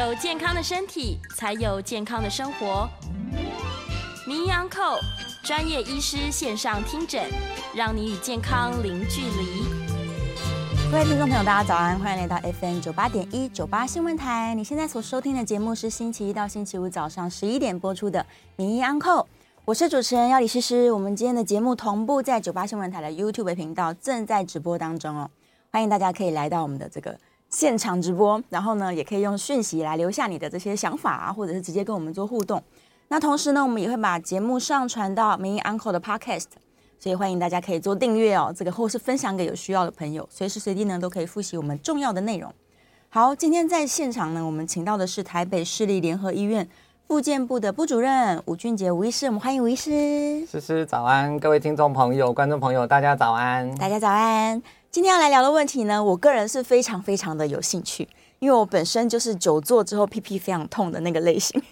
有健康的身体，才有健康的生活。名医 Uncle 专业医师线上听诊，让你与健康零距离。各位听众朋友，大家早安，欢迎来到 FM 九八点一九八新闻台。你现在所收听的节目是星期一到星期五早上十一点播出的名医 Uncle，我是主持人要李诗诗。我们今天的节目同步在九八新闻台的 YouTube 频道正在直播当中哦，欢迎大家可以来到我们的这个。现场直播，然后呢，也可以用讯息来留下你的这些想法啊，或者是直接跟我们做互动。那同时呢，我们也会把节目上传到名医 Uncle 的 Podcast，所以欢迎大家可以做订阅哦，这个或是分享给有需要的朋友，随时随地呢都可以复习我们重要的内容。好，今天在现场呢，我们请到的是台北市立联合医院复健部的部主任吴俊杰吴医师，我们欢迎吴医师。诗诗早安，各位听众朋友、观众朋友，大家早安，大家早安。今天要来聊的问题呢，我个人是非常非常的有兴趣，因为我本身就是久坐之后屁屁非常痛的那个类型。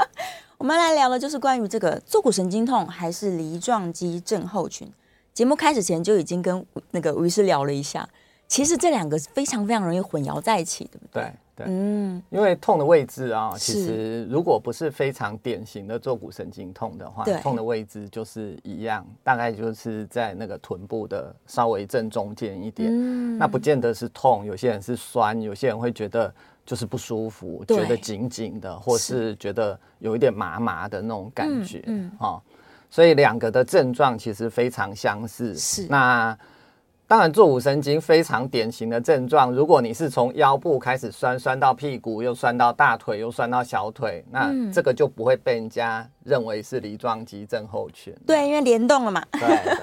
我们来聊的就是关于这个坐骨神经痛还是梨状肌症候群。节目开始前就已经跟那个吴医师聊了一下，其实这两个非常非常容易混淆在一起，对不对？对。对，嗯，因为痛的位置啊，其实如果不是非常典型的坐骨神经痛的话，痛的位置就是一样，大概就是在那个臀部的稍微正中间一点。嗯，那不见得是痛，有些人是酸，有些人会觉得就是不舒服，觉得紧紧的，或是觉得有一点麻麻的那种感觉。嗯，哦，所以两个的症状其实非常相似。是，那。当然，坐骨神经非常典型的症状，如果你是从腰部开始酸，酸到屁股，又酸到大腿，又酸到小腿，那这个就不会被人家认为是梨状肌症候群。对，因为联动了嘛。对，对。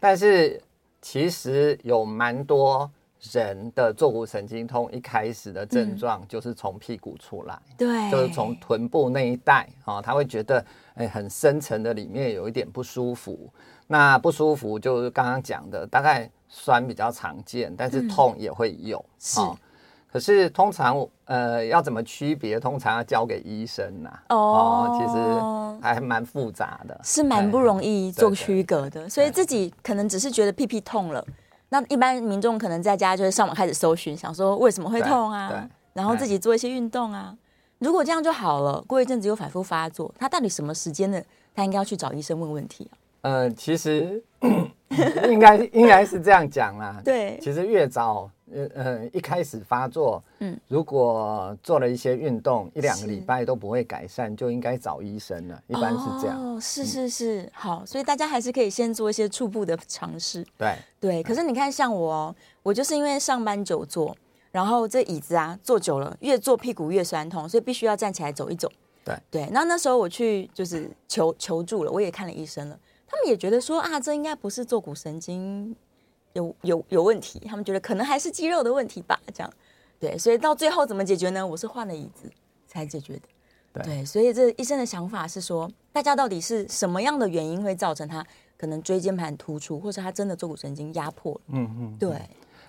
但是其实有蛮多人的坐骨神经痛一开始的症状就是从屁股出来，对、嗯，就是从臀部那一带啊，他会觉得哎，很深层的里面有一点不舒服。那不舒服就是刚刚讲的，大概。酸比较常见，但是痛也会有。嗯、是、哦，可是通常呃要怎么区别？通常要交给医生呐、啊。哦，哦，其实还蛮复杂的，是蛮不容易做区隔的。所以自己可能只是觉得屁屁痛了，那一般民众可能在家就是上网开始搜寻，想说为什么会痛啊？然后自己做一些运动啊。如果这样就好了，过一阵子又反复发作，他到底什么时间呢？他应该要去找医生问问题啊。呃，其实。应该应该是这样讲啦。对，其实越早，呃呃，一开始发作，嗯，如果做了一些运动，一两个礼拜都不会改善，就应该找医生了。一般是这样。哦，是是是，好，所以大家还是可以先做一些初步的尝试。对对，可是你看，像我，我就是因为上班久坐，然后这椅子啊坐久了，越坐屁股越酸痛，所以必须要站起来走一走。对对，那那时候我去就是求求助了，我也看了医生了。他们也觉得说啊，这应该不是坐骨神经有有有问题，他们觉得可能还是肌肉的问题吧，这样，对，所以到最后怎么解决呢？我是换了椅子才解决的，对，对，所以这医生的想法是说，大家到底是什么样的原因会造成他可能椎间盘突出，或者他真的坐骨神经压迫？嗯嗯，对，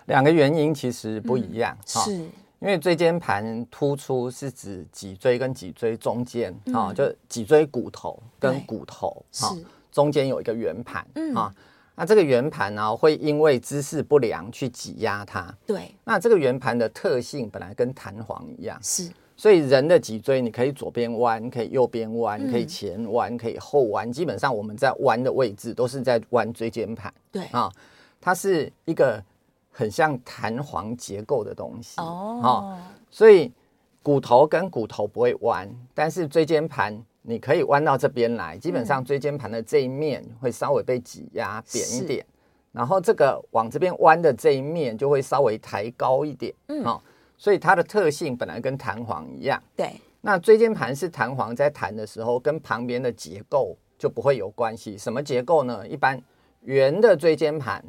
两个原因其实不一样，嗯、是因为椎间盘突出是指脊椎跟脊椎中间啊、嗯，就脊椎骨头跟骨头是。中间有一个圆盘，嗯啊，那这个圆盘呢会因为姿势不良去挤压它。对，那这个圆盘的特性本来跟弹簧一样，是，所以人的脊椎你可以左边弯，可以右边弯，可以前弯，可以后弯，基本上我们在弯的位置都是在弯椎间盘。对啊，它是一个很像弹簧结构的东西哦，啊，所以骨头跟骨头不会弯，但是椎间盘。你可以弯到这边来，基本上椎间盘的这一面会稍微被挤压扁一点，然后这个往这边弯的这一面就会稍微抬高一点，嗯，哦，所以它的特性本来跟弹簧一样，对。那椎间盘是弹簧在弹的时候，跟旁边的结构就不会有关系。什么结构呢？一般圆的椎间盘，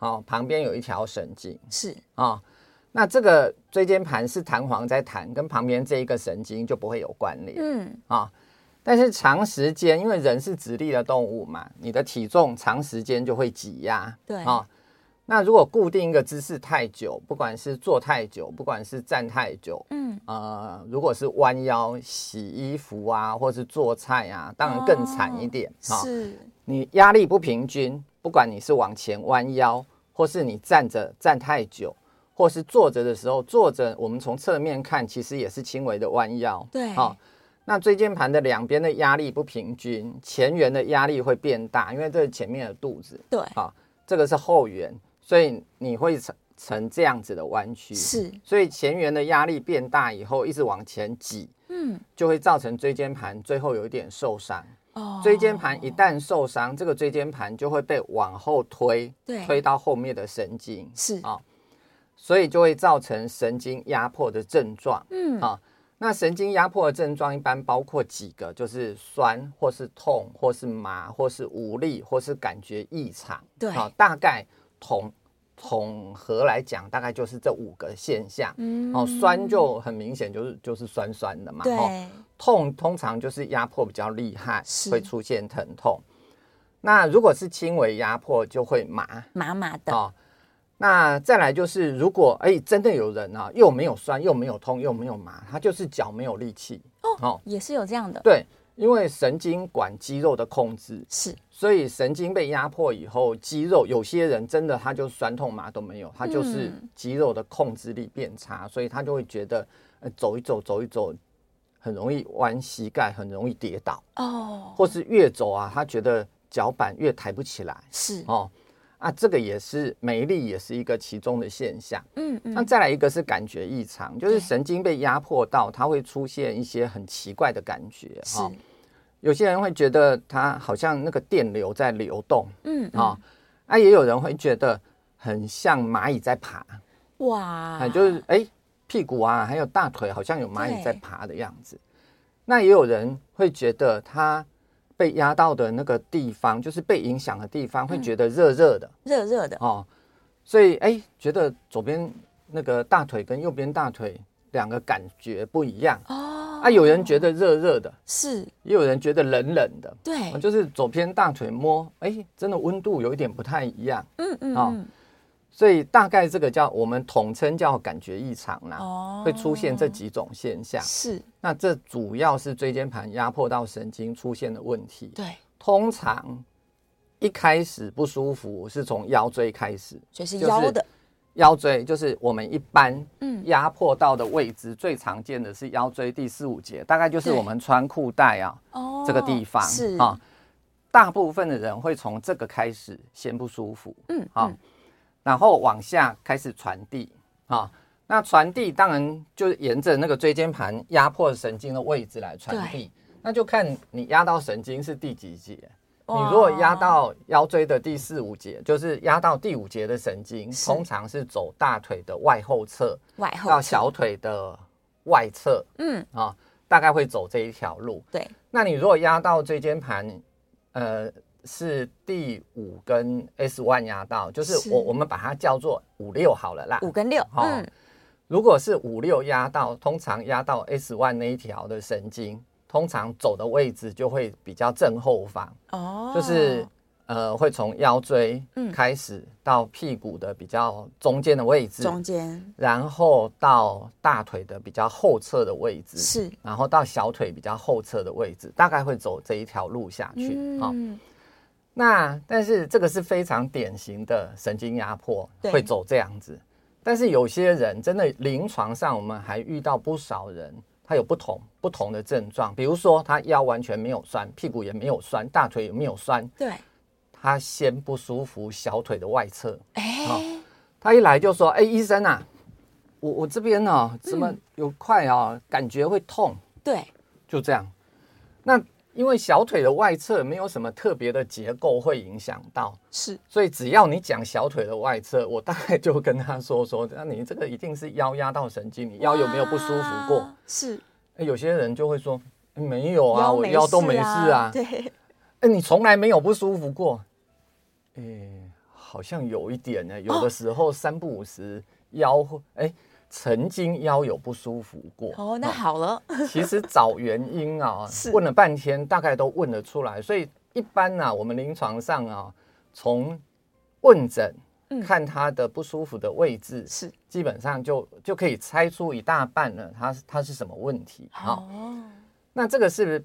哦，旁边有一条神经，是。啊，哦，那这个椎间盘是弹簧在弹，跟旁边这一个神经就不会有关联，嗯。啊。哦但是长时间，因为人是直立的动物嘛，你的体重长时间就会挤压。对啊、哦，那如果固定一个姿势太久，不管是坐太久，不管是站太久，嗯，呃，如果是弯腰洗衣服啊，或是做菜啊，当然更惨一点。哦哦、是，你压力不平均，不管你是往前弯腰，或是你站着站太久，或是坐着的时候，坐着我们从侧面看，其实也是轻微的弯腰。对，好、哦，那椎间盘的两边的压力不平均，前缘的压力会变大，因为这是前面的肚子。对，好、哦，这个是后缘，所以你会成成这样子的弯曲。是，所以前缘的压力变大以后，一直往前挤，嗯，就会造成椎间盘最后有一点受伤。哦，椎间盘一旦受伤，这个椎间盘就会被往后推，对，推到后面的神经。是啊。哦所以就会造成神经压迫的症状，嗯啊，那神经压迫的症状一般包括几个，就是酸或是痛或是麻或是无力或是感觉异常，对，啊，大概统统合来讲，大概就是这五个现象，嗯，哦，酸就很明显就是就是酸酸的嘛，对，痛通常就是压迫比较厉害，会出现疼痛，那如果是轻微压迫就会麻。麻麻的，哦那再来就是，如果哎、欸，真的有人啊，又没有酸，又没有痛，又没有麻，他就是脚没有力气。哦，哦，也是有这样的。对，因为神经管肌肉的控制，是，所以神经被压迫以后，肌肉有些人真的他就酸痛麻都没有，他就是肌肉的控制力变差，嗯、所以他就会觉得，呃，走一走，走一走，很容易弯膝盖，很容易跌倒。哦，或是越走啊，他觉得脚板越抬不起来，是。哦。啊，这个也是美丽，也是一个其中的现象。嗯嗯。那再来一个是感觉异常，就是神经被压迫到，它会出现一些很奇怪的感觉。是。有些人会觉得它好像那个电流在流动。嗯。啊，啊，也有人会觉得很像蚂蚁在爬。哇。啊，就是哎，屁股啊，还有大腿好像有蚂蚁在爬的样子。那也有人会觉得它。被压到的那个地方，就是被影响的地方，会觉得热热的，热热的哦。所以哎，觉得左边那个大腿跟右边大腿两个感觉不一样哦。啊，有人觉得热热的，是，也有人觉得冷冷的，对，就是左边大腿摸，哎，真的温度有一点不太一样，嗯嗯嗯。所以大概这个叫我们统称叫感觉异常啦，哦，会出现这几种现象。是，那这主要是椎间盘压迫到神经出现的问题。对，通常一开始不舒服是从腰椎开始，就是腰的。腰椎，就是我们一般嗯。压迫到的位置，最常见的是腰椎第四五节，大概就是我们穿裤带啊哦这个地方是。啊，大部分的人会从这个开始先不舒服，嗯啊。然后往下开始传递。啊，那传递当然就沿着那个椎间盘压迫神经的位置来传递，那就看你压到神经是第几节。你如果压到腰椎的第四五节，就是压到第五节的神经，通常是走大腿的外后侧，外后到小腿的外侧，嗯。啊，大概会走这一条路。对，那你如果压到椎间盘，呃。是第五跟 S one 压到，就是我我们把它叫做五六好了啦。五跟六，嗯，如果是五六压到，通常压到 S one 那一条的神经，通常走的位置就会比较正后方。哦，就是呃，会从腰椎开始到屁股的比较中间的位置，中间，然后到大腿的比较后侧的位置，是，然后到小腿比较后侧的位置，大概会走这一条路下去。嗯。那但是这个是非常典型的神经压迫，会走这样子。但是有些人真的临床上，我们还遇到不少人，他有不同不同的症状，比如说他腰完全没有酸，屁股也没有酸，大腿也没有酸。对，他先不舒服小腿的外侧。哎、欸，他一来就说：“哎、欸，医生啊，我我这边呢、啊，怎么有块啊、嗯，感觉会痛。”对，就这样。那。因为小腿的外侧没有什么特别的结构会影响到，是，所以只要你讲小腿的外侧，我大概就跟他说说，那你这个一定是腰压到神经，你腰有没有不舒服过？是，有些人就会说没有啊，我腰都没事啊。对，哎，你从来没有不舒服过？哎，好像有一点呢，有的时候三不五时腰会哎。曾经腰有不舒服过哦，那好了。其实找原因啊，问了半天，大概都问得出来。所以一般呢、啊，我们临床上啊，从问诊看他的不舒服的位置，是、嗯、基本上就就可以猜出一大半了，他他是什么问题。好、哦，那这个是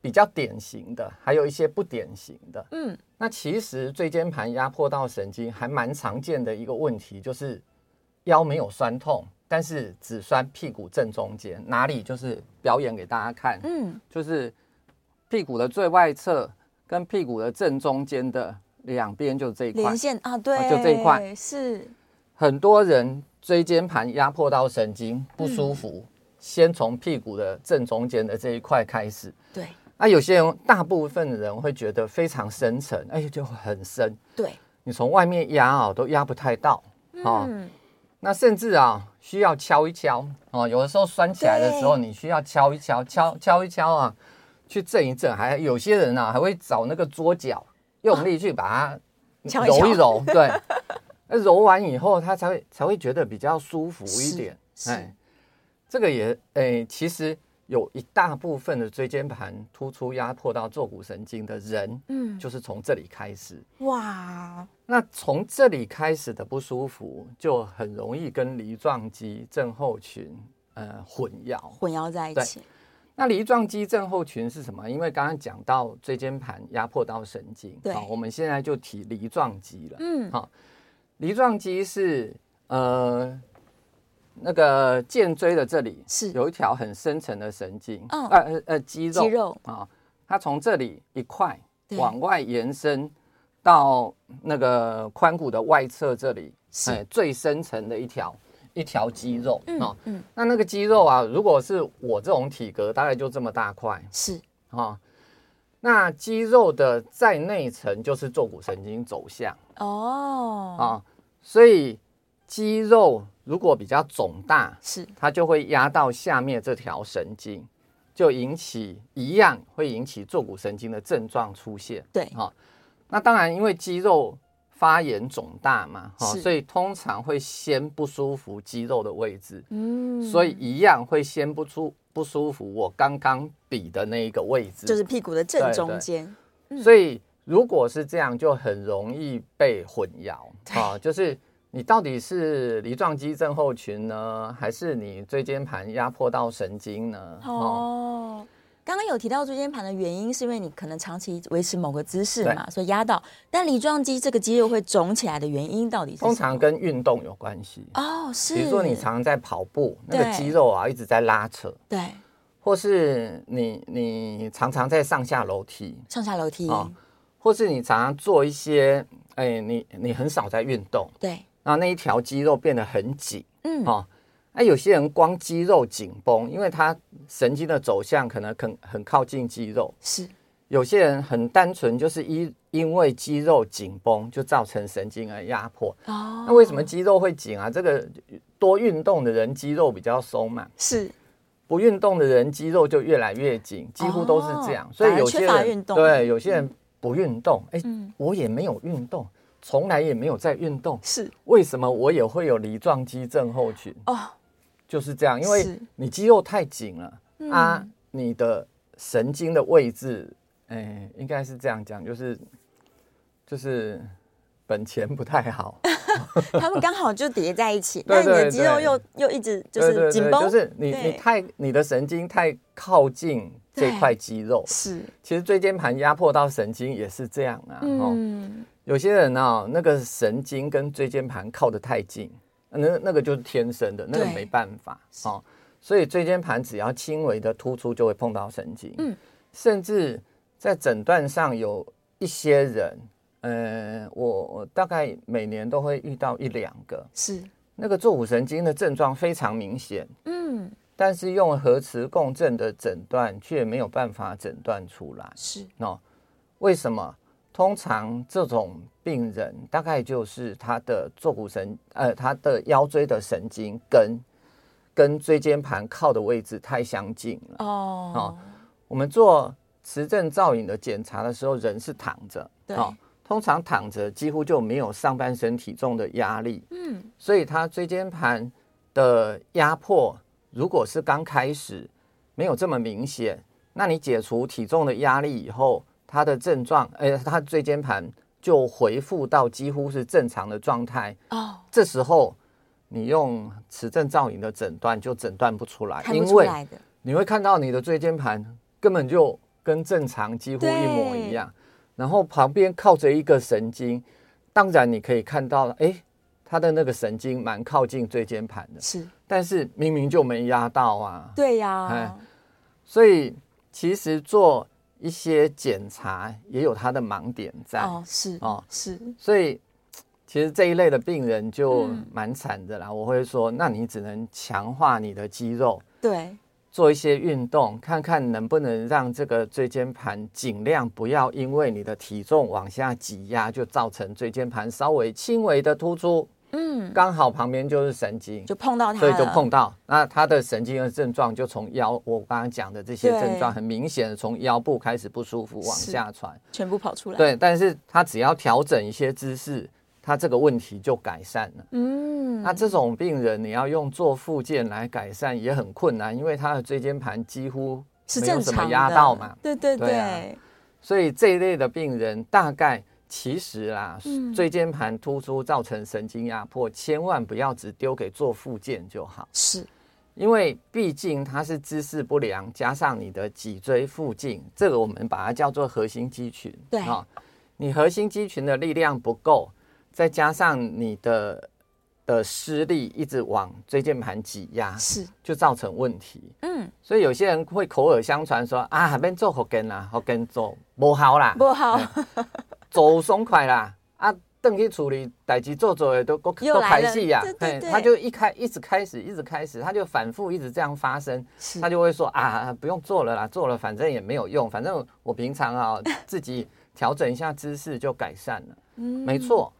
比较典型的，还有一些不典型的。嗯，那其实椎间盘压迫到神经还蛮常见的一个问题，就是。腰没有酸痛，但是只酸屁股正中间，哪里就是表演给大家看，嗯，就是屁股的最外侧跟屁股的正中间的两边就这一块。连线啊，对，就这一块。是。很多人椎间盘压迫到神经不舒服，嗯、先从屁股的正中间的这一块开始，对。那、啊、有些人，大部分的人会觉得非常深沉，哎，就很深。对，你从外面压啊，都压不太到。哦、嗯，那甚至啊，需要敲一敲哦。有的时候酸起来的时候，你需要敲一敲，敲敲一敲啊，去震一震。还有些人呢、啊，还会找那个桌角，用力去把它揉一揉。啊、对，那揉完以后，他才会才会觉得比较舒服一点。哎，这个也哎，其实。有一大部分的椎间盘突出压迫到坐骨神经的人，嗯，就是从这里开始。哇，那从这里开始的不舒服，就很容易跟梨状肌症候群呃混淆，混淆在一起。那梨状肌症候群是什么？因为刚刚讲到椎间盘压迫到神经，对，我们现在就提梨状肌了。嗯，好，梨状肌是呃。那个荐椎的这里是有一条很深层的神经，呃呃呃肌肉，肌肉啊，它从这里一块往外延伸到那个髋骨的外侧这里，是最深层的一条一条肌肉啊。嗯，那那个肌肉啊，如果是我这种体格，大概就这么大块，是啊。那肌肉的在内层就是坐骨神经走向哦啊，所以肌肉。如果比较肿大，是它就会压到下面这条神经，就引起一样会引起坐骨神经的症状出现。对，哈，那当然因为肌肉发炎肿大嘛，哈，所以通常会先不舒服肌肉的位置，嗯，所以一样会先不出不舒服我刚刚比的那一个位置，就是屁股的正中间。所以如果是这样，就很容易被混淆，啊，就是。你到底是梨状肌症候群呢，还是你椎间盘压迫到神经呢？哦，刚刚有提到椎间盘的原因，是因为你可能长期维持某个姿势嘛，所以压到。但梨状肌这个肌肉会肿起来的原因到底是？通常跟运动有关系哦，是。比如说你常常在跑步，那个肌肉啊一直在拉扯，对。或是你你常常在上下楼梯，上下楼梯，哦，或是你常常做一些，哎，你你很少在运动，对。然后那一条肌肉变得很紧，嗯，哦，那有些人光肌肉紧绷，因为他神经的走向可能很很靠近肌肉，是。有些人很单纯，就是因因为肌肉紧绷就造成神经的压迫。哦，那为什么肌肉会紧啊？这个多运动的人肌肉比较松嘛，是。不运动的人肌肉就越来越紧，几乎都是这样。哦，所以有些人对有些人不运动，哎，嗯，我也没有运动。从来也没有在运动，是为什么我也会有梨状肌症候群？哦，就是这样，因为你肌肉太紧了、嗯、啊，你的神经的位置，哎，应该是这样讲，就是就是本钱不太好，他们刚好就叠在一起，但你的肌肉又又一直就是紧绷，就是你你太你的神经太靠近这块肌肉，是，其实椎间盘压迫到神经也是这样啊，嗯。有些人呢、哦，那个神经跟椎间盘靠得太近，那那个就是天生的，那个没办法哦。所以椎间盘只要轻微的突出，就会碰到神经。嗯，甚至在诊断上有一些人，呃，我我大概每年都会遇到一两个，是。那个坐骨神经的症状非常明显，嗯，但是用核磁共振的诊断却没有办法诊断出来，是。哦，为什么？通常这种病人大概就是他的坐骨神，呃，他的腰椎的神经跟跟椎间盘靠的位置太相近了。哦，哦，我们做磁振造影的检查的时候，人是躺着，对，哦，通常躺着几乎就没有上半身体重的压力。嗯，所以他椎间盘的压迫，如果是刚开始没有这么明显，那你解除体重的压力以后。他的症状，哎，他椎间盘就恢复到几乎是正常的状态。哦，这时候你用磁振造影的诊断就诊断不出来。因为你会看到你的椎间盘根本就跟正常几乎一模一样，然后旁边靠着一个神经，当然你可以看到，哎，他的那个神经蛮靠近椎间盘的，是，但是明明就没压到啊。对呀、啊，所以其实做一些检查也有它的盲点在。哦，是哦，是。所以其实这一类的病人就蛮惨的啦。嗯、我会说，那你只能强化你的肌肉。对。做一些运动，看看能不能让这个椎间盘尽量不要因为你的体重往下挤压，就造成椎间盘稍微轻微的突出。嗯，刚好旁边就是神经，就碰到它，所以就碰到。那它的神经的症状就从腰，我刚刚讲的这些症状，很明显的从腰部开始不舒服往下传，全部跑出来。对，但是它只要调整一些姿势。他这个问题就改善了。嗯，那这种病人你要用做复健来改善也很困难，因为他的椎间盘几乎没有什么压到嘛。对对对。所以这一类的病人大概其实啦，椎间盘突出造成神经压迫，千万不要只丢给做复健就好。是，因为毕竟它是姿势不良，加上你的脊椎附近，这个我们把它叫做核心肌群。对啊，你核心肌群的力量不够。再加上你的的施力一直往椎间盘挤压，是就造成问题。嗯，所以有些人会口耳相传说啊，还没做好跟啊，好跟做不好啦，不好，走松快啦，啊，等去处理代志做做的都都排戏呀。对，他就一开一直开始一直开始，他就反复一直这样发生，他就会说啊，不用做了啦，做了反正也没有用，反正我平常啊自己调整一下姿势就改善了。嗯，没错。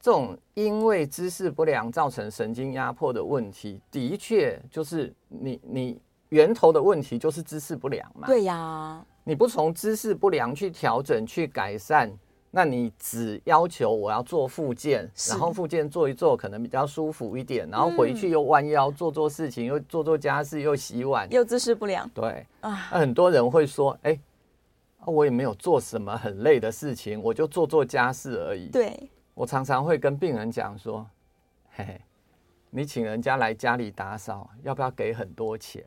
这种因为姿势不良造成神经压迫的问题，的确就是你你源头的问题就是姿势不良嘛。对呀，你不从姿势不良去调整去改善，那你只要求我要做复健，然后复健做一做可能比较舒服一点，然后回去又弯腰做做事情，又做做家事，又洗碗，又姿势不良。对啊，那很多人会说，哎，我也没有做什么很累的事情，我就做做家事而已。对。我常常会跟病人讲说：“嘿嘿，你请人家来家里打扫，要不要给很多钱？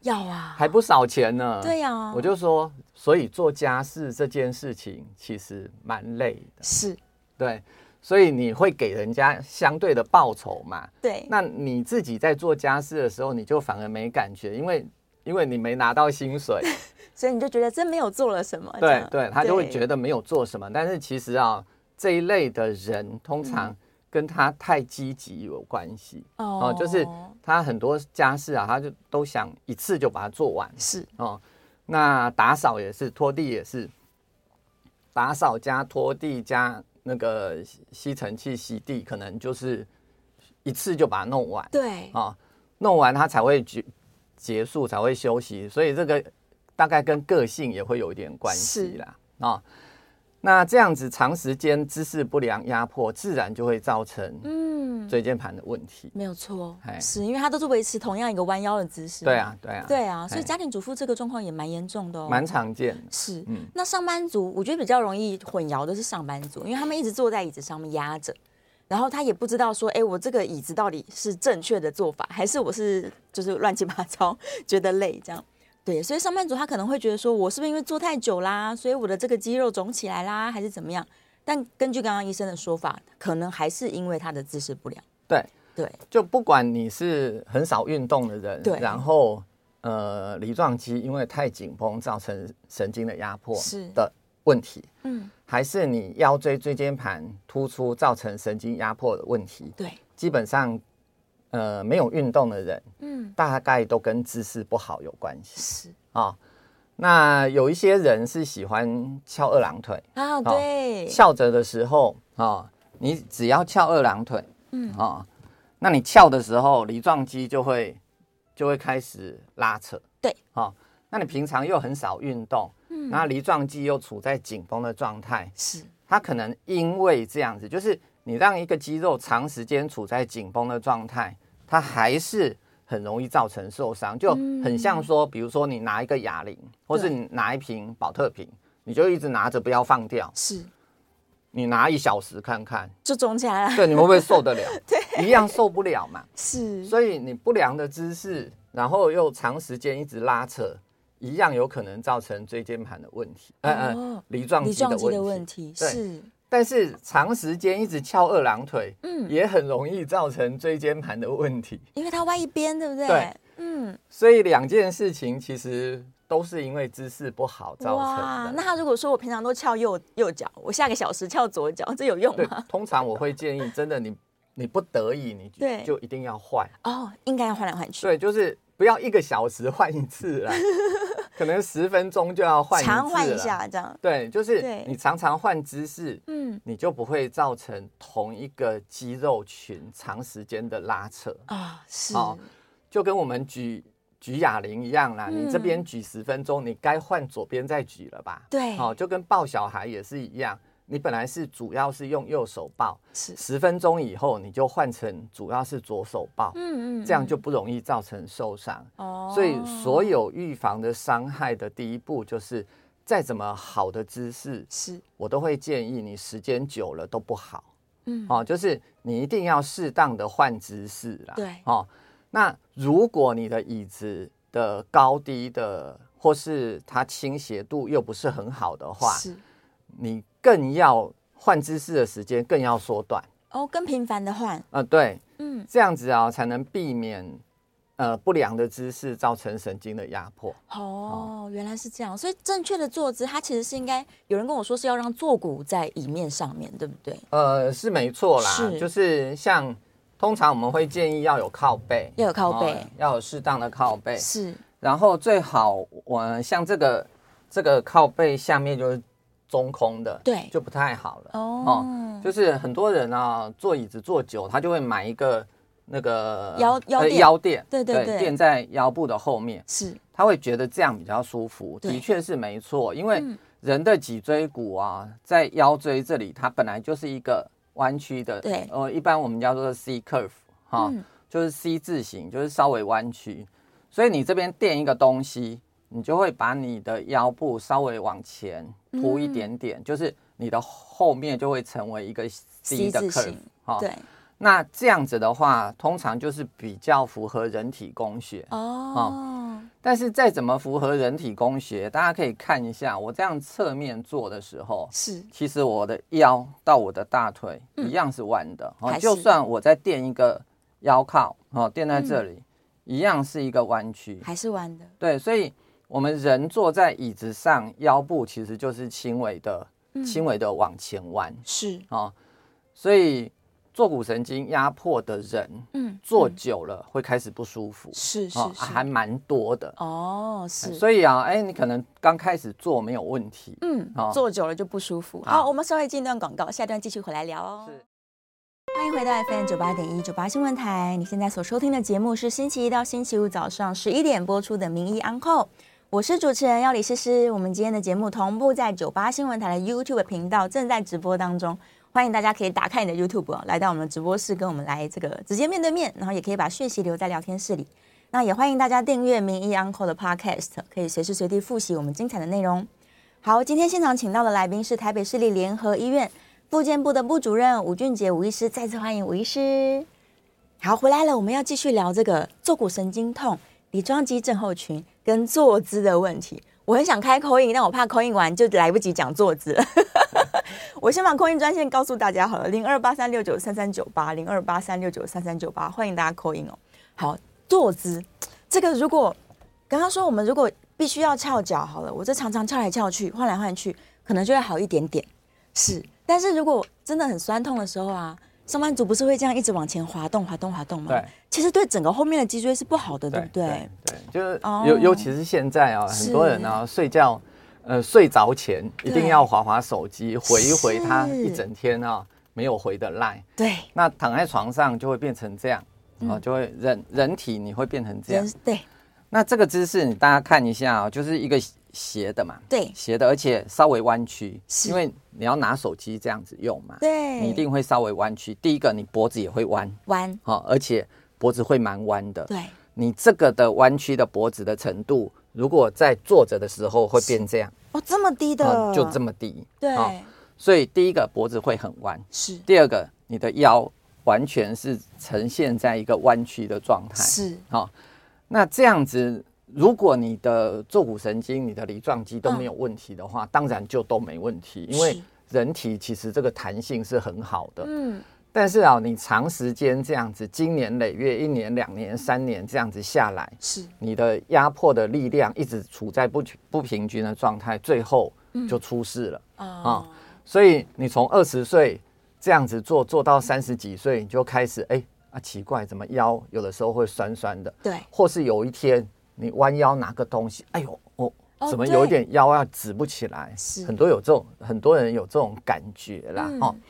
要啊，还不少钱呢。对呀，我就说，所以做家事这件事情其实蛮累的。是，对，所以你会给人家相对的报酬嘛？对。那你自己在做家事的时候，你就反而没感觉，因为因为你没拿到薪水，所以你就觉得真没有做了什么。对对，他就会觉得没有做什么，但是其实啊。这一类的人通常跟他太积极有关系哦，就是他很多家事啊，他就都想一次就把它做完。是哦，那打扫也是，拖地也是，打扫加拖地加那个吸尘器吸地，可能就是一次就把它弄完。对啊，弄完它才会结结束，才会休息。所以这个大概跟个性也会有一点关系啦。啊。那这样子长时间姿势不良压迫，自然就会造成嗯椎间盘的问题。没有错，是因为他都是维持同样一个弯腰的姿势。对啊，对啊，对啊，所以家庭主妇这个状况也蛮严重的哦，蛮常见的。是，嗯，那上班族我觉得比较容易混淆的是上班族，因为他们一直坐在椅子上面压着，然后他也不知道说，哎，我这个椅子到底是正确的做法，还是我是就是乱七八糟觉得累这样。对，所以上班族他可能会觉得说，我是不是因为坐太久啦，所以我的这个肌肉肿起来啦，还是怎么样？但根据刚刚医生的说法，可能还是因为他的姿势不良。对对，就不管你是很少运动的人，对，然后呃，梨状肌因为太紧绷造成神经的压迫是的问题，嗯，还是你腰椎椎间盘突出造成神经压迫的问题，对，基本上。呃，没有运动的人，嗯，大概都跟姿势不好有关系。是啊、哦，那有一些人是喜欢翘二郎腿啊，对，翘着的时候啊、哦，你只要翘二郎腿，嗯啊、哦，那你翘的时候，梨状肌就会就会开始拉扯，对，哦，那你平常又很少运动，嗯，那梨状肌又处在紧绷的状态，是，它可能因为这样子，就是。你让一个肌肉长时间处在紧绷的状态，它还是很容易造成受伤，就很像说，比如说你拿一个哑铃，或是你拿一瓶保特瓶，你就一直拿着不要放掉，是，你拿一小时看看，就肿起来了，对，你会不会受得了？对，一样受不了嘛，是，所以你不良的姿势，然后又长时间一直拉扯，一样有可能造成椎间盘的问题，嗯嗯，梨状肌的问题，是。但是长时间一直翘二郎腿，嗯，也很容易造成椎间盘的问题，因为它歪一边，对不对？对，嗯，所以两件事情其实都是因为姿势不好造成的。那他如果说我平常都翘右右脚，我下个小时翘左脚，这有用吗？通常我会建议，真的你你不得已，你就一定要换哦，应该要换来换去。对，就是不要一个小时换一次啦。可能十分钟就要换常换一下这样。对，就是你常常换姿势，嗯，你就不会造成同一个肌肉群长时间的拉扯啊。是，就跟我们举举哑铃一样啦。你这边举十分钟，你该换左边再举了吧？对，哦，就跟抱小孩也是一样。你本来是主要是用右手抱，是十分钟以后你就换成主要是左手抱，嗯嗯，这样就不容易造成受伤。哦，所以所有预防的伤害的第一步就是，再怎么好的姿势，是我都会建议你时间久了都不好。嗯，哦，就是你一定要适当的换姿势啦。对，哦，那如果你的椅子的高低的或是它倾斜度又不是很好的话，是。你更要换姿势的时间更要缩短。哦，更频繁的换，呃，对，嗯，这样子啊，才能避免呃不良的姿势造成神经的压迫。哦，哦，原来是这样，所以正确的坐姿，它其实是应该有人跟我说是要让坐骨在椅面上面对不对？呃，是没错啦，是。就是像通常我们会建议要有靠背，要有靠背，哦，要有适当的靠背，是，然后最好我像这个这个靠背下面就是。中空的，对，就不太好了。哦，哦。就是很多人啊，坐椅子坐久，他就会买一个那个腰腰垫，腰垫，对对对，垫在腰部的后面，是，他会觉得这样比较舒服。的确是没错，因为人的脊椎骨啊，在腰椎这里，它本来就是一个弯曲的，对，呃，一般我们叫做 C curve，哈，就是 C 字形，就是稍微弯曲，所以你这边垫一个东西。你就会把你的腰部稍微往前凸一点点，嗯、就是你的后面就会成为一个 C 的 curve。哦，对。那这样子的话，通常就是比较符合人体工学哦，哦。但是再怎么符合人体工学，大家可以看一下，我这样侧面做的时候，是其实我的腰到我的大腿一样是弯的。哦，就算我再垫一个腰靠，哦，垫在这里，嗯、一样是一个弯曲，还是弯的。对，所以。我们人坐在椅子上，腰部其实就是轻微的、轻微的往前弯，是啊、哦，所以坐骨神经压迫的人，嗯，坐久了会开始不舒服，是是、哦、还蛮多的哦，是，所以啊，哎，你可能刚开始坐没有问题，嗯，哦、坐久了就不舒服。好，好我们稍微进一段广告，下段继续回来聊哦。是，欢迎回到 FM 九八点一九八新闻台，你现在所收听的节目是星期一到星期五早上十一点播出的《名医安扣》。我是主持人要李诗诗，我们今天的节目同步在九八新闻台的 YouTube 频道正在直播当中，欢迎大家可以打开你的 YouTube 来到我们的直播室，跟我们来这个直接面对面，然后也可以把讯息留在聊天室里。那也欢迎大家订阅名医 Uncle 的 Podcast，可以随时随地复习我们精彩的内容。好，今天现场请到的来宾是台北市立联合医院复健部的部主任吴俊杰吴医师，再次欢迎吴医师。好，回来了，我们要继续聊这个坐骨神经痛。梨状肌症候群跟坐姿的问题，我很想开口音但我怕口音完就来不及讲坐姿了。我先把口音专线告诉大家好了，零二八三六九三三九八，零二八三六九三三九八，欢迎大家口音哦。好，坐姿这个如果刚刚说我们如果必须要翘脚好了，我这常常翘来翘去，换来换去，可能就会好一点点。是，但是如果真的很酸痛的时候啊。上班族不是会这样一直往前滑动、滑动、滑动吗？对，其实对整个后面的脊椎是不好的，对不对？对，对，就是尤、oh, 尤其是现在啊，很多人啊睡觉，呃，睡着前一定要滑滑手机，回一回他一整天啊没有回的 line。对，那躺在床上就会变成这样，啊，就会人人体你会变成这样。对，那这个姿势你大家看一下啊，就是一个。斜的嘛，对，斜的，而且稍微弯曲，因为你要拿手机这样子用嘛，对，你一定会稍微弯曲。第一个，你脖子也会弯。弯，好，而且脖子会蛮弯的。对，你这个的弯曲的脖子的程度，如果在坐着的时候会变这样，哦，这么低的，就这么低，对，所以第一个脖子会很弯，是。第二个，你的腰完全是呈现在一个弯曲的状态，是。好，那这样子。如果你的坐骨神经、你的梨状肌都没有问题的话，嗯、当然就都没问题。因为人体其实这个弹性是很好的，嗯。但是啊，你长时间这样子，经年累月，一年、两年、三年这样子下来，是你的压迫的力量一直处在不不平均的状态，最后就出事了啊！所以你从二十岁这样子做，做到三十几岁，你就开始哎啊奇怪，怎么腰有的时候会酸酸的？对，或是有一天你弯腰拿个东西，哎呦，我、哦、怎么有一点腰要直不起来？是。很多有这种，很多人有这种感觉啦，哈、嗯。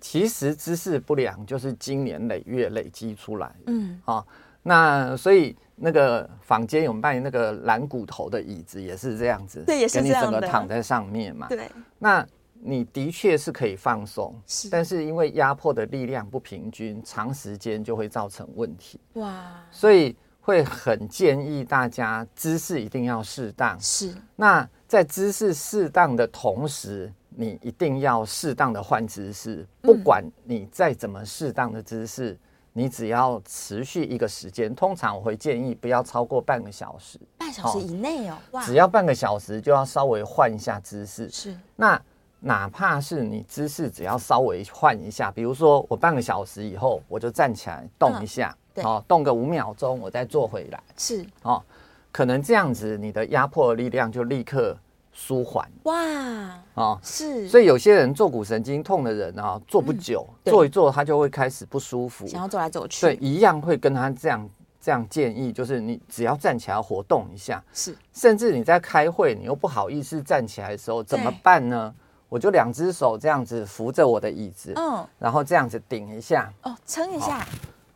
其实姿势不良就是经年累月累积出来，嗯，啊，那所以那个坊间有卖那个懒骨头的椅子也是这样子，对，也是这样的，给你整个躺在上面嘛，对。那你的确是可以放松，是，但是因为压迫的力量不平均，长时间就会造成问题。哇，所以会很建议大家姿势一定要适当，是。那在姿势适当的同时，你一定要适当的换姿势，不管你再怎么适当的姿势，嗯、你只要持续一个时间，通常我会建议不要超过半个小时，半小时以内哦，哇，只要半个小时就要稍微换一下姿势。是，那哪怕是你姿势只要稍微换一下，比如说我半个小时以后我就站起来动一下，嗯、对，哦，动个五秒钟，我再坐回来，是，哦，可能这样子你的压迫的力量就立刻。舒缓哇啊，哦、是，所以有些人坐骨神经痛的人啊，坐不久，嗯、坐一坐他就会开始不舒服，想要走来走去。对，一样会跟他这样这样建议，就是你只要站起来活动一下，是，甚至你在开会，你又不好意思站起来的时候，怎么办呢？我就两只手这样子扶着我的椅子，嗯，然后这样子顶一下，哦，撑一下，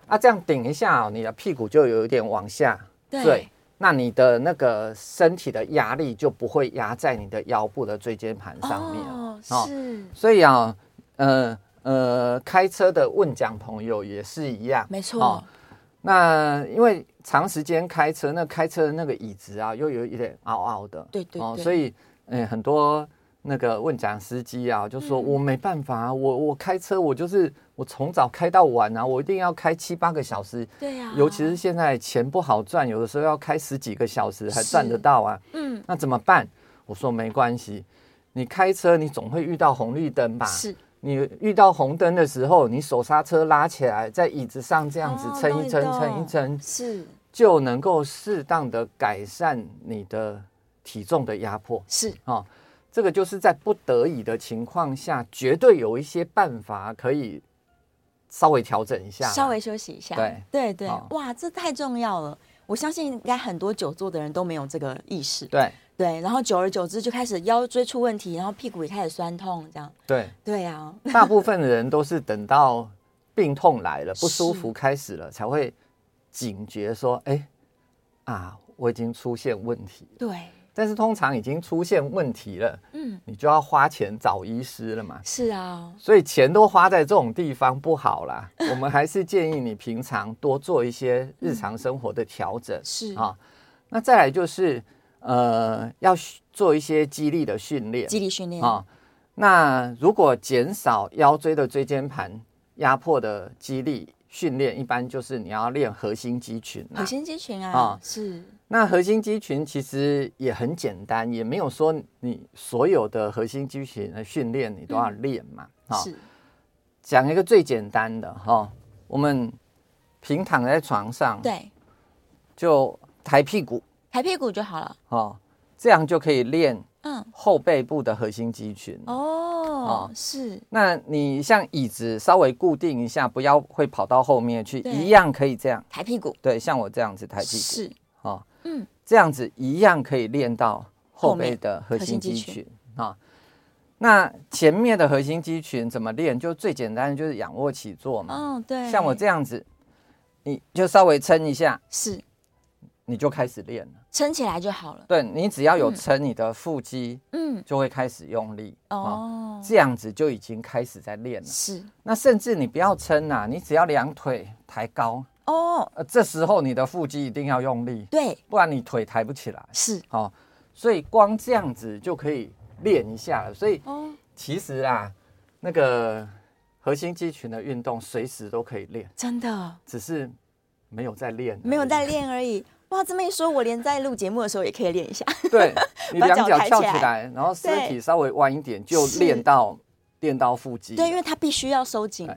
啊，这样顶一下哦，你的屁股就有一点往下，对。对那你的那个身体的压力就不会压在你的腰部的椎间盘上面哦，是，所以啊，呃呃，开车的问讲朋友也是一样，没错。哦，那因为长时间开车，那开车的那个椅子啊，又有一点凹凹的，对对，对，哦，所以，嗯，很多。那个问讲司机啊，就说我没办法啊，我我开车我就是我从早开到晚啊，我一定要开七八个小时。对呀，尤其是现在钱不好赚，有的时候要开十几个小时才赚得到啊。嗯，那怎么办？我说没关系，你开车你总会遇到红绿灯吧？是，你遇到红灯的时候，你手刹车拉起来，在椅子上这样子撑一撑，撑一撑，是，就能够适当的改善你的体重的压迫。是啊。这个就是在不得已的情况下，绝对有一些办法可以稍微调整一下，稍微休息一下。对对对，哦、哇，这太重要了！我相信应该很多久坐的人都没有这个意识。对对，然后久而久之就开始腰椎出问题，然后屁股也开始酸痛，这样。对对呀，啊、大部分的人都是等到病痛来了、不舒服开始了，才会警觉说：“哎啊，我已经出现问题。”对。但是通常已经出现问题了，嗯，你就要花钱找医师了嘛。是啊，所以钱都花在这种地方不好啦。我们还是建议你平常多做一些日常生活的调整。是啊，那再来就是呃，要做一些肌力的训练。肌力训练啊，那如果减少腰椎的椎间盘压迫的肌力训练，一般就是你要练核心肌群。核心肌群啊，啊是。那核心肌群其实也很简单，也没有说你所有的核心肌群的训练你都要练嘛。哈、嗯，讲一个最简单的哈，我们平躺在床上，对，就抬屁股，抬屁股就好了。哦，这样就可以练嗯后背部的核心肌群。哦，哦，是。那你像椅子稍微固定一下，不要会跑到后面去，一样可以这样抬屁股。对，像我这样子抬屁股。是。哦，嗯，这样子一样可以练到后背的核心肌群啊。那前面的核心肌群怎么练？就最简单的就是仰卧起坐嘛。哦，对。像我这样子，你就稍微撑一下，是，你就开始练了，撑起来就好了。对，你只要有撑，你的腹肌，嗯，就会开始用力。哦，这样子就已经开始在练了。是。那甚至你不要撑啊，你只要两腿抬高。哦，呃，这时候你的腹肌一定要用力，对，不然你腿抬不起来。是，哦，所以光这样子就可以练一下了。所以，哦，其实啊，那个核心肌群的运动随时都可以练，真的，只是没有在练，没有在练而已。哇，这么一说，我连在录节目的时候也可以练一下。对，你两脚翘起来，然后身体稍微弯一点，就练到练到腹肌。对，因为它必须要收紧。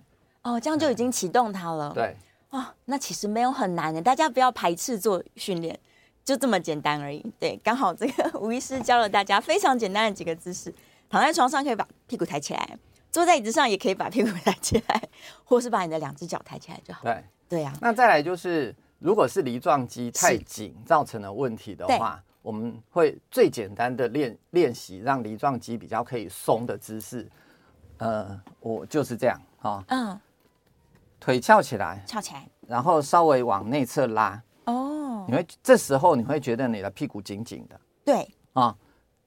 哦，这样就已经启动它了。对。哦，那其实没有很难的，大家不要排斥做训练，就这么简单而已。对，刚好这个吴医师教了大家非常简单的几个姿势，躺在床上可以把屁股抬起来，坐在椅子上也可以把屁股抬起来，或是把你的两只脚抬起来就好。对，对呀、啊。那再来就是，如果是梨状肌太紧造成的问题的话，我们会最简单的练练习让梨状肌比较可以松的姿势。呃，我就是这样啊。哦、嗯。腿翘起来，翘起来，然后稍微往内侧拉。哦，你会这时候你会觉得你的屁股紧紧的。对啊，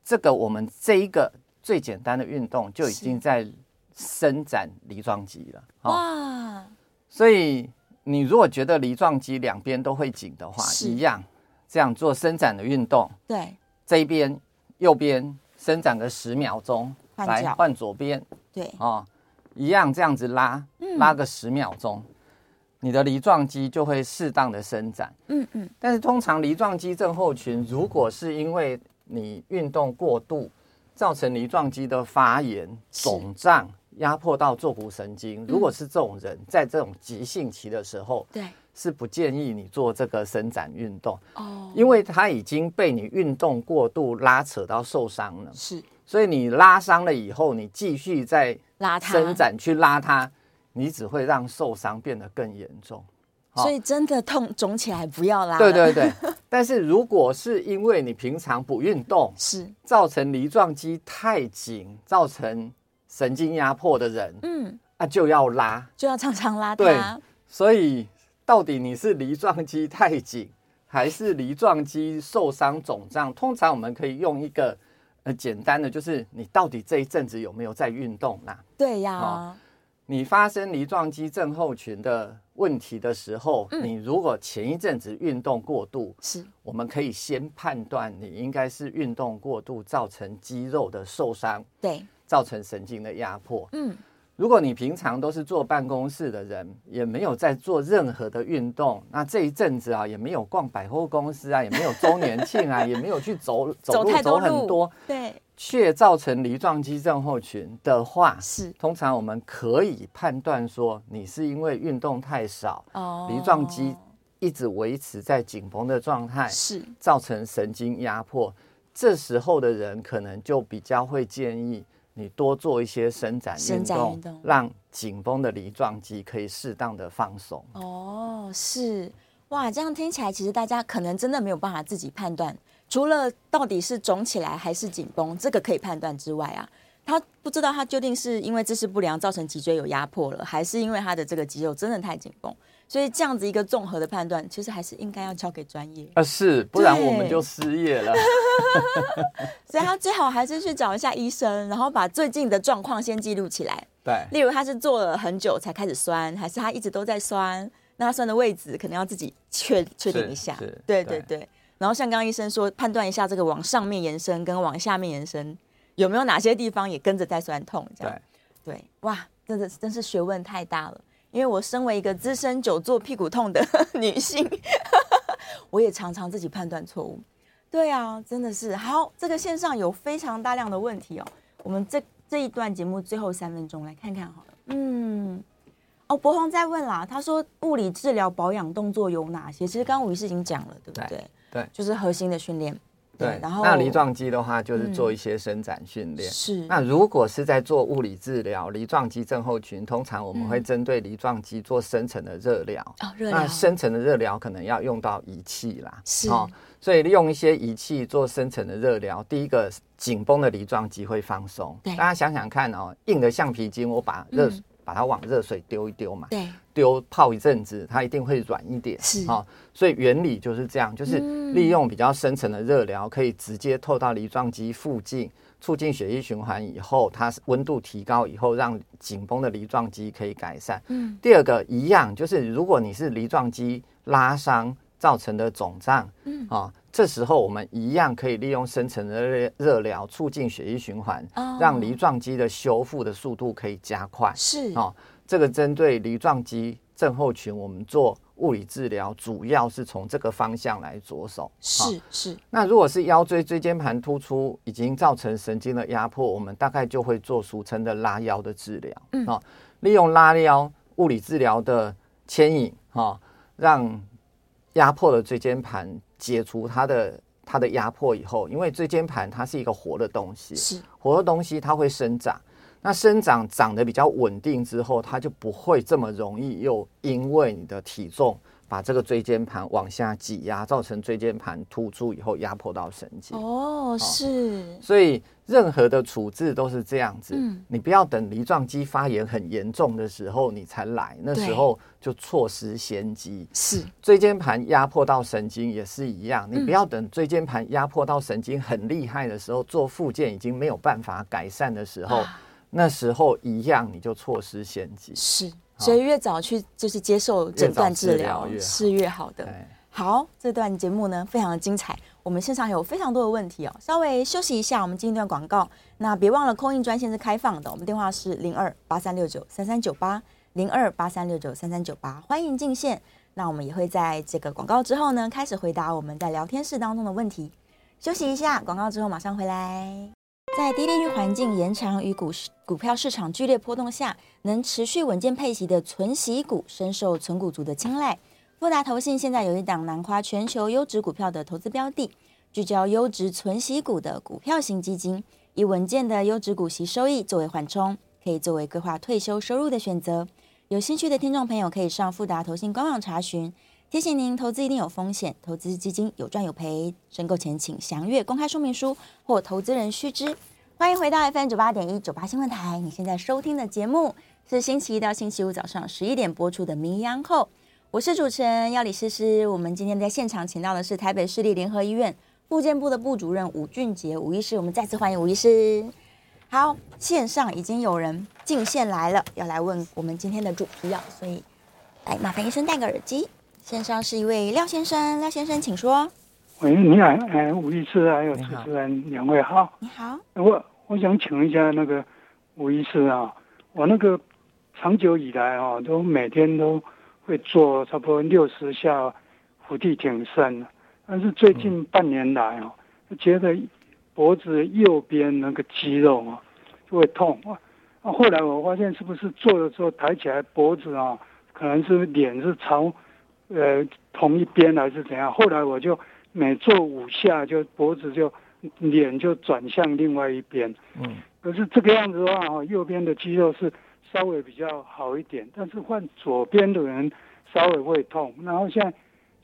这个我们这一个最简单的运动就已经在伸展梨状肌了。哇！所以你如果觉得梨状肌两边都会紧的话，一样这样做伸展的运动。对，这一边右边伸展个十秒钟，来换左边。对啊。一样这样子拉，拉个十秒钟，嗯、你的梨状肌就会适当的伸展。嗯嗯。但是通常梨状肌症候群，如果是因为你运动过度，造成梨状肌的发炎、肿胀、压迫到坐骨神经，如果是这种人，在这种急性期的时候，对，是不建议你做这个伸展运动。哦。因为它已经被你运动过度拉扯到受伤了。是。所以你拉伤了以后，你继续再拉它伸展去拉它，你只会让受伤变得更严重。所以真的痛肿起来不要拉。对对对。但是如果是因为你平常不运动，是造成梨状肌太紧，造成神经压迫的人，嗯，啊就要拉，就要常常拉它。对。所以到底你是梨状肌太紧，还是梨状肌受伤肿胀？通常我们可以用一个。呃，简单的就是你到底这一阵子有没有在运动呢？对呀、哦，你发生梨状肌症候群的问题的时候，嗯、你如果前一阵子运动过度，是，我们可以先判断你应该是运动过度造成肌肉的受伤，对，造成神经的压迫，嗯。如果你平常都是坐办公室的人，也没有在做任何的运动，那这一阵子啊，也没有逛百货公司啊，也没有周年庆啊，也没有去走走路走很多，对，却造成梨状肌症候群的话，是。通常我们可以判断说，你是因为运动太少，哦，梨状肌一直维持在紧绷的状态，是。造成神经压迫，这时候的人可能就比较会建议。你多做一些伸展运动，动让紧绷的梨状肌可以适当的放松。哦，是哇，这样听起来，其实大家可能真的没有办法自己判断，除了到底是肿起来还是紧绷，这个可以判断之外啊，他不知道他究竟是因为姿势不良造成脊椎有压迫了，还是因为他的这个肌肉真的太紧绷。所以这样子一个综合的判断，其实还是应该要交给专业啊，是，不然我们就失业了。所以他最好还是去找一下医生，然后把最近的状况先记录起来。对，例如他是做了很久才开始酸，还是他一直都在酸？那他酸的位置可能要自己确确定一下。对对对。对然后像刚刚医生说，判断一下这个往上面延伸跟往下面延伸有没有哪些地方也跟着在酸痛，这样。对对，哇，真的真是学问太大了。因为我身为一个资深久坐屁股痛的 女性，我也常常自己判断错误。对啊，真的是。好，这个线上有非常大量的问题哦。我们这这一段节目最后三分钟来看看好了。嗯，哦，博宏在问啦，他说物理治疗保养动作有哪些？其实刚刚吴医师已经讲了，对不对？对，对就是核心的训练。对，然后那梨状肌的话，就是做一些伸展训练。是，那如果是在做物理治疗，梨状肌症候群，通常我们会针对梨状肌做深层的热疗。哦，热疗。那深层的热疗可能要用到仪器啦。是。哦，所以利用一些仪器做深层的热疗，第一个紧绷的梨状肌会放松。对。大家想想看哦，硬的橡皮筋，我把热。把它往热水丢一丢嘛，对，丢泡一阵子，它一定会软一点，是啊、哦，所以原理就是这样，就是利用比较深层的热疗，可以直接透到梨状肌附近，促进血液循环以后，它温度提高以后，让紧绷的梨状肌可以改善。嗯，第二个一样，就是如果你是梨状肌拉伤造成的肿胀，嗯啊。哦这时候我们一样可以利用深层的热热疗，促进血液循环，oh. 让梨状肌的修复的速度可以加快。是哦，这个针对梨状肌症候群，我们做物理治疗主要是从这个方向来着手。是是。那如果是腰椎椎间盘突出已经造成神经的压迫，我们大概就会做俗称的拉腰的治疗。嗯，啊，利用拉腰物理治疗的牵引，哈，让压迫的椎间盘解除它的它的压迫以后，因为椎间盘它是一个活的东西，是活的东西，它会生长。那生长长得比较稳定之后，它就不会这么容易又因为你的体重把这个椎间盘往下挤压，造成椎间盘突出以后压迫到神经。哦，是。所以任何的处置都是这样子，嗯，你不要等梨状肌发炎很严重的时候你才来，那时候就错失先机。是。椎间盘压迫到神经也是一样，你不要等椎间盘压迫到神经很厉害的时候，做复健已经没有办法改善的时候。啊那时候一样，你就错失先机。是，所以越早去就是接受诊断治疗是越好的。好，这段节目呢非常的精彩，我们现场有非常多的问题哦。稍微休息一下，我们进一段广告。那别忘了 call in 专线是开放的，我们电话是零二八三六九三三九八零二八三六九三三九八，欢迎进线。那我们也会在这个广告之后呢，开始回答我们在聊天室当中的问题。休息一下，广告之后马上回来。在低利率环境延长与股市股票市场剧烈波动下，能持续稳健配息的存息股深受存股族的青睐。富达投信现在有一档囊括全球优质股票的投资标的，聚焦优质存息股的股票型基金，以稳健的优质股息收益作为缓冲，可以作为规划退休收入的选择。有兴趣的听众朋友可以上富达投信官网查询。提醒您，投资一定有风险，投资基金有赚有赔，申购前请详阅公开说明书或投资人须知。欢迎回到 FM 九八点一九八新闻台，你现在收听的节目是星期一到星期五早上十一点播出的《名医央后》，我是主持人要李诗诗。我们今天在现场请到的是台北市立联合医院复健部的部主任吴俊杰吴医师，我们再次欢迎吴医师。好，线上已经有人进线来了，要来问我们今天的主题啊，所以来麻烦医生戴个耳机。线上是一位廖先生，廖先生请说。喂，你好，哎，吴医师还有主持人两位好。你好，我我想请问一下那个吴医师啊，我那个长久以来啊，都每天都会做差不多六十下伏地挺身，但是最近半年来啊，觉得脖子右边那个肌肉啊就会痛啊。后来我发现是不是做的时候抬起来脖子啊，可能是脸是朝。呃，同一边还是怎样？后来我就每做五下，就脖子就脸就转向另外一边。嗯，可是这个样子的话，哈，右边的肌肉是稍微比较好一点，但是换左边的人稍微会痛。然后现在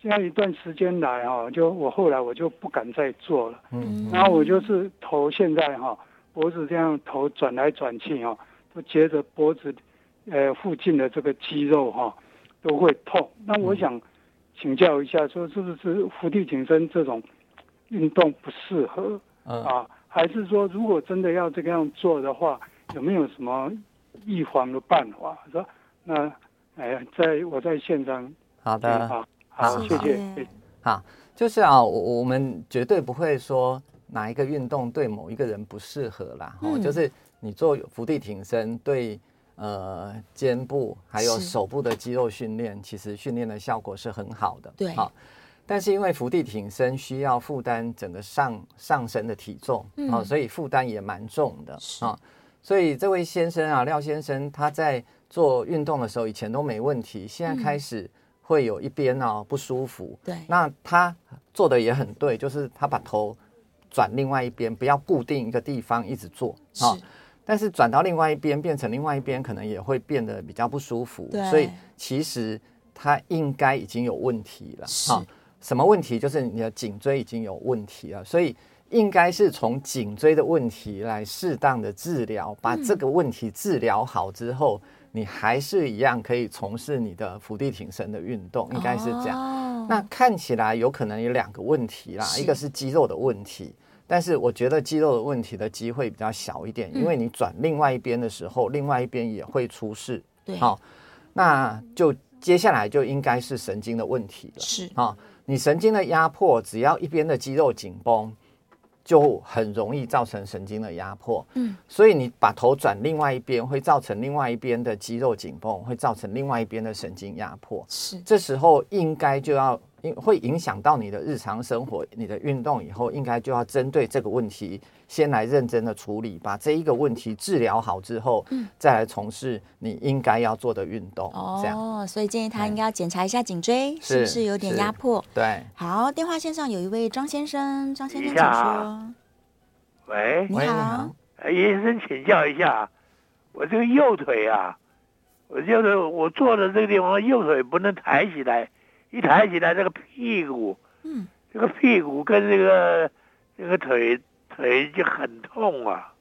现在一段时间来，哈，就我后来我就不敢再做了。嗯，然后我就是头现在哈脖子这样头转来转去哈，就觉得脖子呃附近的这个肌肉哈。都会痛，那我想请教一下，说是不是伏地挺身这种运动不适合啊？还是说如果真的要这个样做的话，有没有什么预防的办法？说那哎呀，在我在现场，好的，好，好，谢谢。好，就是啊，我我们绝对不会说哪一个运动对某一个人不适合啦。哦，就是你做伏地挺身对。呃，肩部还有手部的肌肉训练，其实训练的效果是很好的。对，好，但是因为伏地挺身需要负担整个上上身的体重，嗯，哦，所以负担也蛮重的啊，哦。所以这位先生啊，廖先生，他在做运动的时候以前都没问题，现在开始会有一边哦不舒服。对，那他做的也很对，就是他把头转另外一边，不要固定一个地方一直做啊。但是转到另外一边，变成另外一边，可能也会变得比较不舒服。所以其实它应该已经有问题了。哈，什么问题？就是你的颈椎已经有问题了。所以应该是从颈椎的问题来适当的治疗，把这个问题治疗好之后，你还是一样可以从事你的伏地挺身的运动，应该是这样。那看起来有可能有两个问题啦，一个是肌肉的问题。但是我觉得肌肉的问题的机会比较小一点，因为你转另外一边的时候，另外一边也会出事。对，好，那就接下来就应该是神经的问题了。是啊，你神经的压迫，只要一边的肌肉紧绷，就很容易造成神经的压迫。嗯，所以你把头转另外一边，会造成另外一边的肌肉紧绷，会造成另外一边的神经压迫。是，这时候应该就要。因会影响到你的日常生活，你的运动以后应该就要针对这个问题，先来认真的处理，把这一个问题治疗好之后，嗯，再来从事你应该要做的运动。哦，这样，所以建议他应该要检查一下颈椎是不是有点压迫。对，好，电话线上有一位张先生，张先生请说。喂，你好，叶医生请教一下，我这个右腿啊，我右腿我坐的这个地方右腿不能抬起来。一抬起来，这个屁股，嗯，这个屁股跟这个这个腿腿就很痛啊，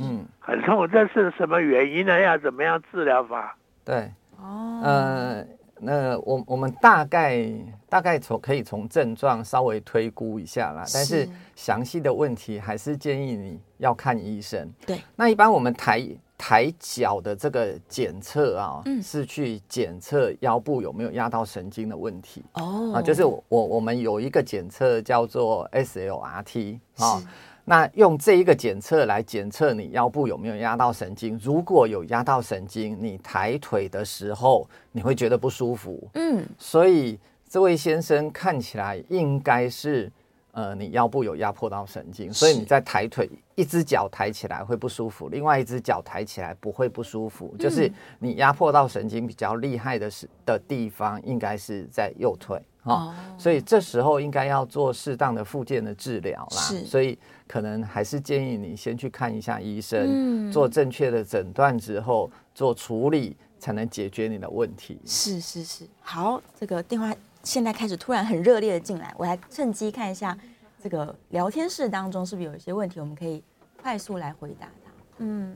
嗯，很痛，这是什么原因呢？要怎么样治疗法？对，哦，呃，那我我们大概大概从可以从症状稍微推估一下啦，但是详细的问题还是建议你要看医生。对，那一般我们抬。抬脚的这个检测啊，嗯、是去检测腰部有没有压到神经的问题哦。啊，就是我我们有一个检测叫做 SLRT 啊，那用这一个检测来检测你腰部有没有压到神经。如果有压到神经，你抬腿的时候你会觉得不舒服。嗯，所以这位先生看起来应该是。呃，你腰部有压迫到神经，所以你在抬腿，一只脚抬起来会不舒服，另外一只脚抬起来不会不舒服，嗯、就是你压迫到神经比较厉害的是的地方，应该是在右腿哈，哦哦、所以这时候应该要做适当的复健的治疗啦。是所以可能还是建议你先去看一下医生，嗯、做正确的诊断之后做处理，才能解决你的问题。是是是，好，这个电话。现在开始突然很热烈的进来，我来趁机看一下这个聊天室当中是不是有一些问题，我们可以快速来回答它。嗯，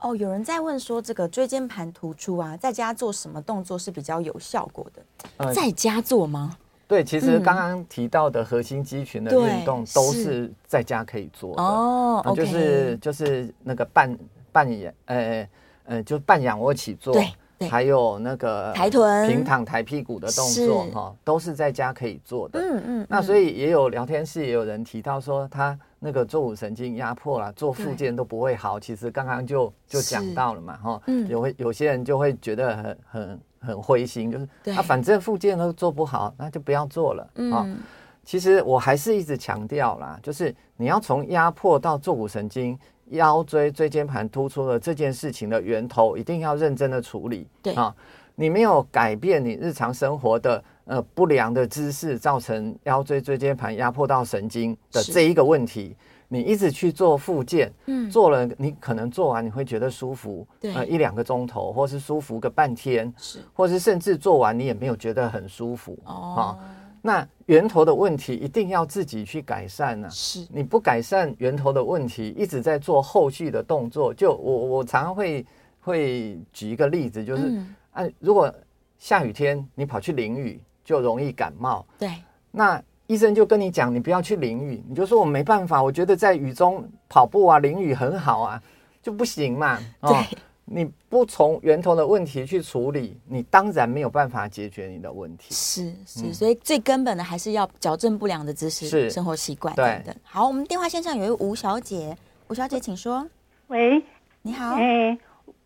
哦，有人在问说，这个椎间盘突出啊，在家做什么动作是比较有效果的？呃、在家做吗？对，其实刚刚提到的核心肌群的运动都是在家可以做的哦，就是就是那个半半仰，呃呃，就半仰卧起坐。对。对还有那个抬臀、平躺、抬屁股的动作，哈，都是在家可以做的。嗯嗯。那所以也有聊天室也有人提到说，他那个坐骨神经压迫了，做复健都不会好。其实刚刚就就讲到了嘛，哈。有有些人就会觉得很很很灰心，就是啊，反正复健都做不好，那就不要做了。嗯。其实我还是一直强调啦，就是你要从压迫到坐骨神经。腰椎椎间盘突出的这件事情的源头，一定要认真的处理。对。啊，你没有改变你日常生活的呃不良的姿势，造成腰椎椎间盘压迫到神经的这一个问题，你一直去做复健，嗯，做了你可能做完你会觉得舒服，对。呃一两个钟头，或是舒服个半天，是，或是甚至做完你也没有觉得很舒服哦。啊那源头的问题一定要自己去改善呢、啊。是，你不改善源头的问题，一直在做后续的动作。就我我常常会会举一个例子，就是，嗯、啊，如果下雨天你跑去淋雨，就容易感冒。对。那医生就跟你讲，你不要去淋雨，你就说我没办法，我觉得在雨中跑步啊，淋雨很好啊，就不行嘛。哦、对。你不从源头的问题去处理，你当然没有办法解决你的问题。是是，嗯、所以最根本的还是要矫正不良的姿势、是生活习惯等等。好，我们电话线上有一位吴小姐，吴小姐请说。喂，你好。哎、欸，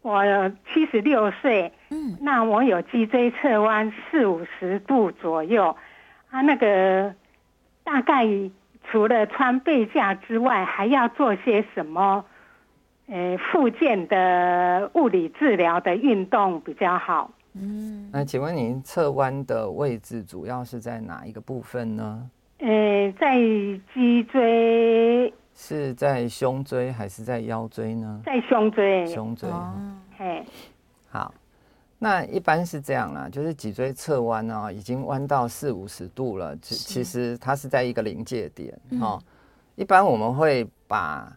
我七十六岁，嗯，那我有脊椎侧弯四五十度左右，啊，那个大概除了穿背架之外，还要做些什么？呃，复健的物理治疗的运动比较好。嗯，那请问您侧弯的位置主要是在哪一个部分呢？呃，在脊椎。是在胸椎还是在腰椎呢？在胸椎。胸椎。哦，嘿。好，那一般是这样啦，就是脊椎侧弯啊，已经弯到四五十度了，其其实它是在一个临界点。哦，嗯，一般我们会把。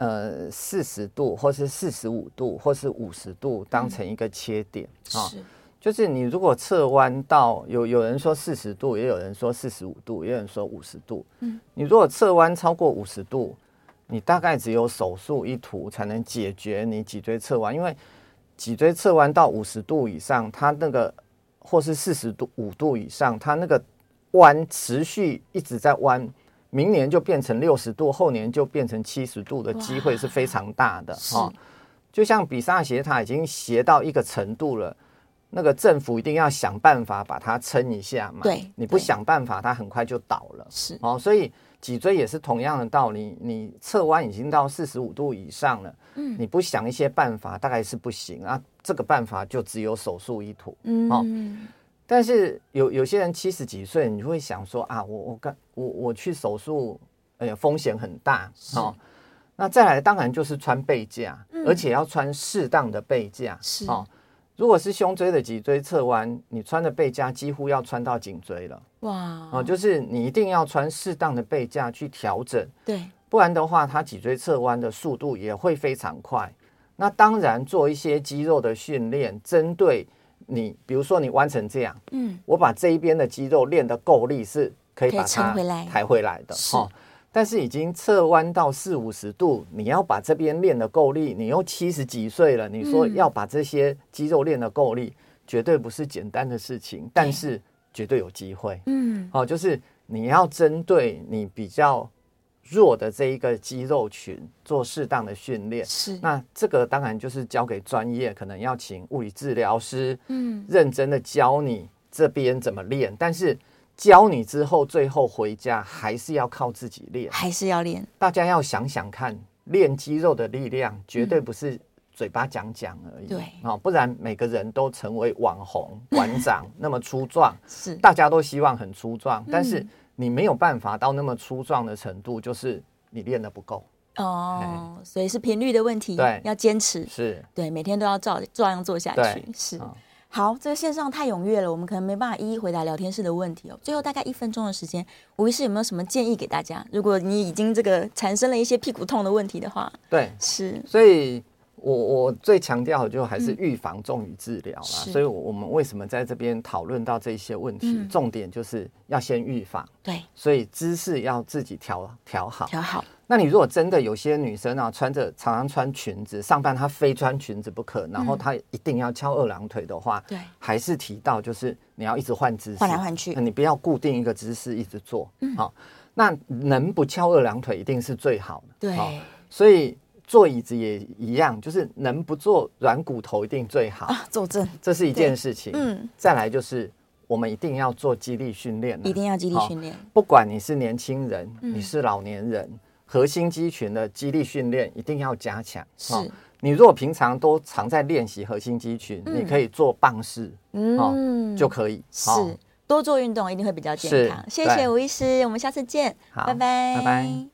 呃，四十度，或是四十五度，或是五十度，当成一个切点啊。是，就是你如果侧弯到有有人说四十度，也有人说四十五度，也有人说五十度。嗯，你如果侧弯超过五十度，你大概只有手术一图才能解决你脊椎侧弯，因为脊椎侧弯到五十度以上，它那个或是四十度五度以上，它那个弯持续一直在弯。明年就变成六十度，后年就变成七十度的机会是非常大的哈。就像比萨斜塔已经斜到一个程度了，那个政府一定要想办法把它撑一下嘛。对，你不想办法，它很快就倒了。是哦，所以脊椎也是同样的道理。你侧弯已经到四十五度以上了，嗯，你不想一些办法，大概是不行啊。这个办法就只有手术一途。嗯，哦，但是有有些人七十几岁，你就会想说啊，我我刚我我去手术，哎呀，风险很大哦。那再来，当然就是穿背架，嗯、而且要穿适当的背架。是哦，如果是胸椎的脊椎侧弯，你穿的背架几乎要穿到颈椎了。哇哦，就是你一定要穿适当的背架去调整。对，不然的话，它脊椎侧弯的速度也会非常快。那当然，做一些肌肉的训练，针对你，比如说你弯成这样，嗯，我把这一边的肌肉练得够力，是可以把它抬回来的。哈。但是已经侧弯到四五十度，你要把这边练得够力，你又七十几岁了，你说要把这些肌肉练得够力，绝对不是简单的事情，但是绝对有机会。嗯，哦，就是你要针对你比较弱的这一个肌肉群做适当的训练。是，那这个当然就是交给专业，可能要请物理治疗师，嗯，认真的教你这边怎么练，但是。教你之后，最后回家还是要靠自己练，还是要练。大家要想想看，练肌肉的力量绝对不是嘴巴讲讲而已。对啊，不然每个人都成为网红馆长 那么粗壮，是大家都希望很粗壮，但是你没有办法到那么粗壮的程度，就是你练的不够。哦。所以是频率的问题，对，要坚持，是。对，每天都要照照样做下去，是。好，这个线上太踊跃了，我们可能没办法一一回答聊天室的问题哦。最后大概一分钟的时间，吴医师有没有什么建议给大家？如果你已经这个产生了一些屁股痛的问题的话，对，是，所以我我最强调的就还是预防重于治疗啦。嗯、所以我们为什么在这边讨论到这些问题？嗯、重点就是要先预防，对，所以姿势要自己调调好，调好。那你如果真的有些女生啊，穿着常常穿裙子上班，她非穿裙子不可，然后她一定要翘二郎腿的话，对，还是提到就是你要一直换姿势，换来换去，你不要固定一个姿势一直做，嗯，好，那能不翘二郎腿一定是最好的，对，所以坐椅子也一样，就是能不坐软骨头一定最好啊，坐正，这是一件事情，嗯，再来就是我们一定要做肌力训练，一定要肌力训练，不管你是年轻人，你是老年人。核心肌群的肌力训练一定要加强。是，你如果平常都常在练习核心肌群，你可以做棒式，嗯，就可以。是，多做运动一定会比较健康。谢谢吴医师，我们下次见。好，拜拜，拜拜。